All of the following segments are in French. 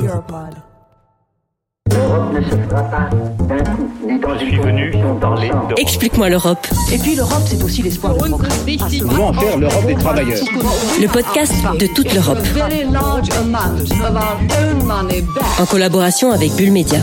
Europod. L'Europe ne se fera pas d'un coup, ni dans Je une suis venu convention parler d'ensemble. d'Europe. Explique-moi l'Europe, Et puis l'Europe, c'est aussi l'espoir de progrès. Comment faire l'Europe des travailleurs le podcast de toute l'Europe, very large amount of our own money back. en collaboration avec Bull Media.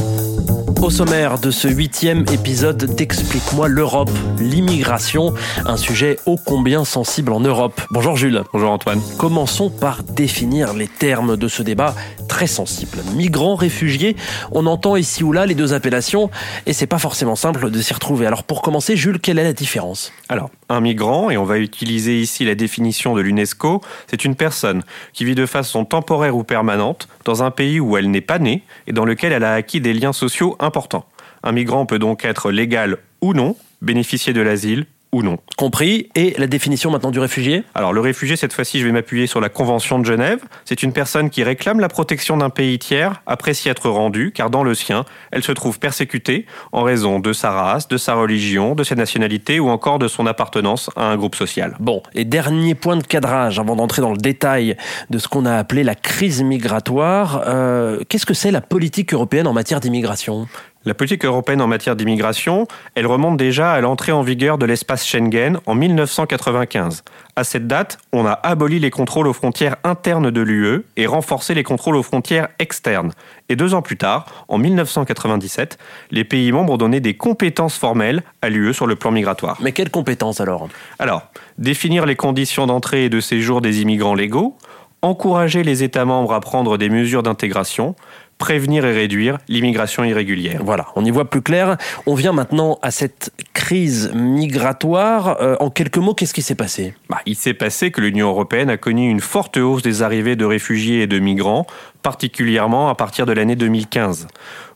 Au sommaire de ce huitième épisode d'Explique-moi l'Europe, l'immigration, un sujet ô combien sensible en Europe. Bonjour Jules. Bonjour Antoine. Commençons par définir les termes de ce débat très sensible. Migrants, réfugiés, on entend ici ou là les deux appellations et c'est pas forcément simple de s'y retrouver. Alors pour commencer, Jules, quelle est la différence? Alors, un migrant, et on va utiliser ici la définition de l'UNESCO, c'est une personne qui vit de façon temporaire ou permanente dans un pays où elle n'est pas née et dans lequel elle a acquis des liens sociaux importants. Un migrant peut donc être légal ou non, bénéficier de l'asile ou non. Compris. Et la définition maintenant du réfugié? Alors le réfugié, cette fois-ci, je vais m'appuyer sur la Convention de Genève. C'est une personne qui réclame la protection d'un pays tiers après s'y être rendue, car dans le sien, elle se trouve persécutée en raison de sa race, de sa religion, de sa nationalité ou encore de son appartenance à un groupe social. Bon, et dernier point de cadrage avant d'entrer dans le détail de ce qu'on a appelé la crise migratoire. euh, Qu'est-ce que c'est la politique européenne en matière d'immigration? La politique européenne en matière d'immigration, elle remonte déjà à l'entrée en vigueur de l'espace Schengen en 1995. À cette date, on a aboli les contrôles aux frontières internes de l'UE et renforcé les contrôles aux frontières externes. Et deux ans plus tard, en 1997, les pays membres ont donné des compétences formelles à l'UE sur le plan migratoire. Mais quelles compétences alors? Alors, définir les conditions d'entrée et de séjour des immigrants légaux, encourager les États membres à prendre des mesures d'intégration, prévenir et réduire l'immigration irrégulière. Voilà, on y voit plus clair. On vient maintenant à cette crise migratoire. Euh, en quelques mots, qu'est-ce qui s'est passé? Bah, il s'est passé que l'Union européenne a connu une forte hausse des arrivées de réfugiés et de migrants, particulièrement à partir de l'année 2015.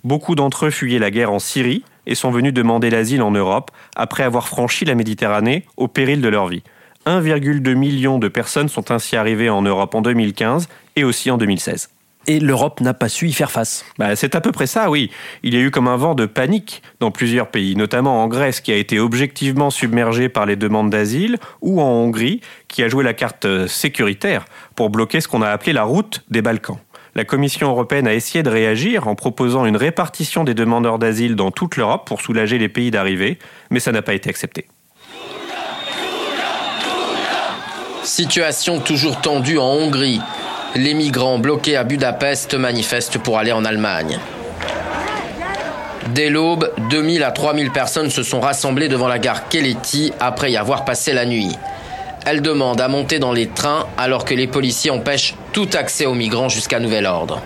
Beaucoup d'entre eux fuyaient la guerre en Syrie et sont venus demander l'asile en Europe après avoir franchi la Méditerranée au péril de leur vie. 1,2 million de personnes sont ainsi arrivées en Europe en 2015 et aussi en 2016. Et l'Europe n'a pas su y faire face. Bah, c'est à peu près ça, oui. Il y a eu comme un vent de panique dans plusieurs pays, notamment en Grèce, qui a été objectivement submergée par les demandes d'asile, ou en Hongrie, qui a joué la carte euh, sécuritaire pour bloquer ce qu'on a appelé la route des Balkans. La Commission européenne a essayé de réagir en proposant une répartition des demandeurs d'asile dans toute l'Europe pour soulager les pays d'arrivée, mais ça n'a pas été accepté. Situation toujours tendue en Hongrie. Les migrants bloqués à Budapest manifestent pour aller en Allemagne. Dès l'aube, 2000 à 3000 personnes se sont rassemblées devant la gare Keleti après y avoir passé la nuit. Elles demandent à monter dans les trains alors que les policiers empêchent tout accès aux migrants jusqu'à nouvel ordre.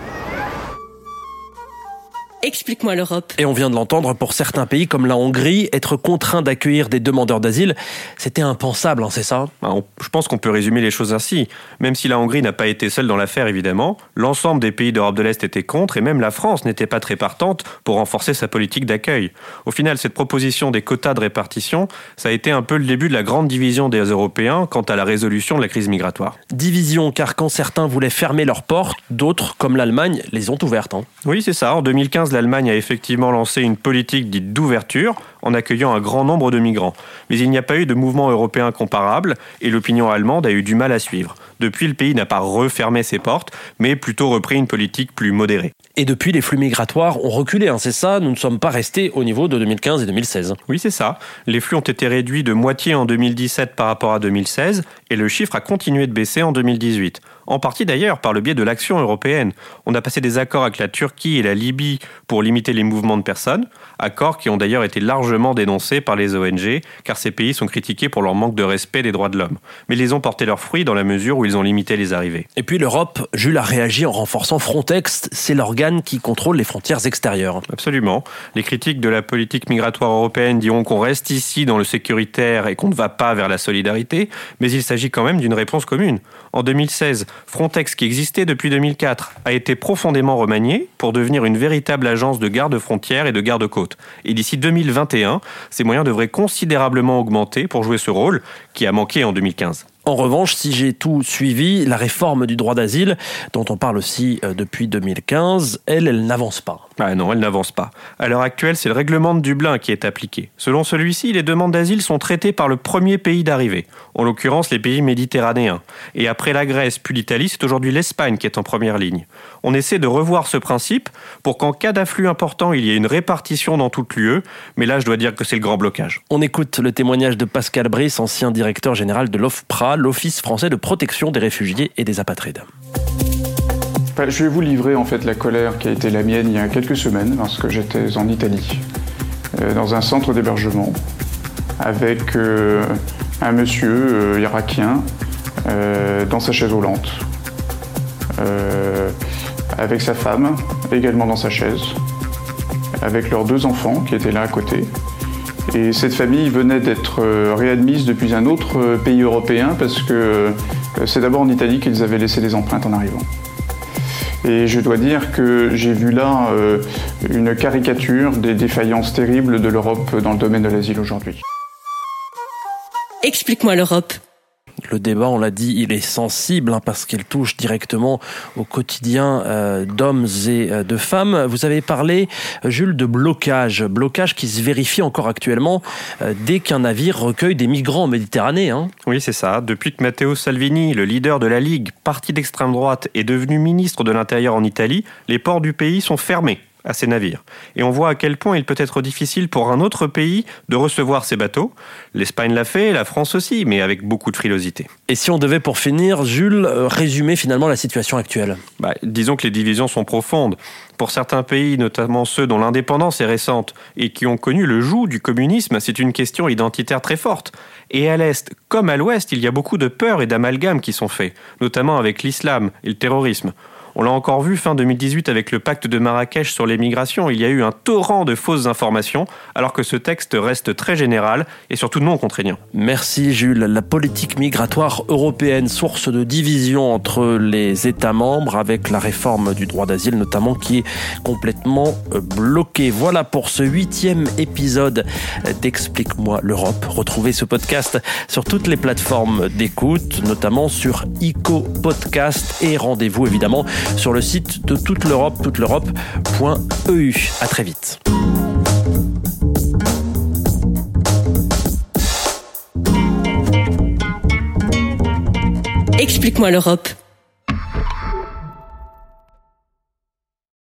Explique-moi l'Europe. Et on vient de l'entendre, pour certains pays comme la Hongrie, être contraint d'accueillir des demandeurs d'asile, c'était impensable, hein, c'est ça? On- Je pense qu'on peut résumer les choses ainsi. Même si la Hongrie n'a pas été seule dans l'affaire, évidemment, l'ensemble des pays d'Europe de l'Est étaient contre et même la France n'était pas très partante pour renforcer sa politique d'accueil. Au final, cette proposition des quotas de répartition, ça a été un peu le début de la grande division des Européens quant à la résolution de la crise migratoire. Division, car quand certains voulaient fermer leurs portes, d'autres, comme l'Allemagne, les ont ouvertes. hein. Oui, c'est ça. En 2015, l'Allemagne a effectivement lancé une politique dite d'ouverture en accueillant un grand nombre de migrants. Mais il n'y a pas eu de mouvement européen comparable et l'opinion allemande a eu du mal à suivre. Depuis, le pays n'a pas refermé ses portes, mais plutôt repris une politique plus modérée. Et depuis, les flux migratoires ont reculé, hein, c'est ça Nous ne sommes pas restés au niveau de 2015 et 2016. Oui, c'est ça. Les flux ont été réduits de moitié en 2017 par rapport à 2016 et le chiffre a continué de baisser en 2018. En partie d'ailleurs par le biais de l'action européenne. On a passé des accords avec la Turquie et la Libye pour limiter les mouvements de personnes, accords qui ont d'ailleurs été largement dénoncés par les ONG car ces pays sont critiqués pour leur manque de respect des droits de l'homme. Mais ils ont porté leurs fruits dans la mesure où ils ont limité les arrivées. Et puis l'Europe, Jules a réagi en renforçant Frontex, c'est l'organe qui contrôle les frontières extérieures. Absolument. Les critiques de la politique migratoire européenne diront qu'on reste ici dans le sécuritaire et qu'on ne va pas vers la solidarité, mais il s'agit quand même d'une réponse commune. En 2016, Frontex, qui existait depuis 2004, a été profondément remanié pour devenir une véritable agence de garde-frontières et de garde-côtes. Et d'ici 2021, ses moyens devraient considérablement augmenter pour jouer ce rôle qui a manqué en 2015. En revanche, si j'ai tout suivi, la réforme du droit d'asile, dont on parle aussi euh, depuis 2015, elle, elle n'avance pas. Ah non, elle n'avance pas. À l'heure actuelle, c'est le règlement de Dublin qui est appliqué. Selon celui-ci, les demandes d'asile sont traitées par le premier pays d'arrivée, en l'occurrence les pays méditerranéens. Et après la Grèce puis l'Italie, c'est aujourd'hui l'Espagne qui est en première ligne. On essaie de revoir ce principe pour qu'en cas d'afflux important, il y ait une répartition dans toute l'UE, mais là, je dois dire que c'est le grand blocage. On écoute le témoignage de Pascal Brice, ancien directeur général de l'OFPRA, l'Office français de protection des réfugiés et des apatrides. Je vais vous livrer en fait la colère qui a été la mienne il y a quelques semaines lorsque j'étais en Italie, euh, dans un centre d'hébergement, avec euh, un monsieur euh, irakien dans sa chaise roulante, avec sa femme également dans sa chaise, avec leurs deux enfants qui étaient là à côté. Et cette famille venait d'être réadmise depuis un autre pays européen parce que c'est d'abord en Italie qu'ils avaient laissé des empreintes en arrivant. Et je dois dire que j'ai vu là euh, une caricature des défaillances terribles de l'Europe dans le domaine de l'asile aujourd'hui. Explique-moi l'Europe. Le débat, on l'a dit, il est sensible hein, parce qu'il touche directement au quotidien euh, d'hommes et euh, de femmes. Vous avez parlé, Jules, de blocage. Blocage qui se vérifie encore actuellement euh, dès qu'un navire recueille des migrants en Méditerranée. Hein. Oui, c'est ça. Depuis que Matteo Salvini, le leader de la Ligue, parti d'extrême droite, est devenu ministre de l'Intérieur en Italie, les ports du pays sont fermés à ces navires. Et on voit à quel point il peut être difficile pour un autre pays de recevoir ces bateaux. L'Espagne l'a fait, la France aussi, mais avec beaucoup de frilosité. Et si on devait, pour finir, Jules, euh, résumer finalement la situation actuelle? Bah, Disons que les divisions sont profondes. Pour certains pays, notamment ceux dont l'indépendance est récente et qui ont connu le joug du communisme, c'est une question identitaire très forte. Et à l'Est comme à l'Ouest, il y a beaucoup de peurs et d'amalgames qui sont faits, notamment avec l'islam et le terrorisme. On l'a encore vu fin 2018 avec le pacte de Marrakech sur les migrations. Il y a eu un torrent de fausses informations, alors que ce texte reste très général et surtout non contraignant. Merci Jules. La politique migratoire européenne, source de division entre les États membres, avec la réforme du droit d'asile notamment, qui est complètement euh, bloquée. Voilà pour ce huitième épisode d'Explique-moi l'Europe. Retrouvez ce podcast sur toutes les plateformes d'écoute, notamment sur ICO Podcast et rendez-vous évidemment sur le site de toute l'Europe, toute l'Europe.eu. À très vite. Explique-moi l'Europe.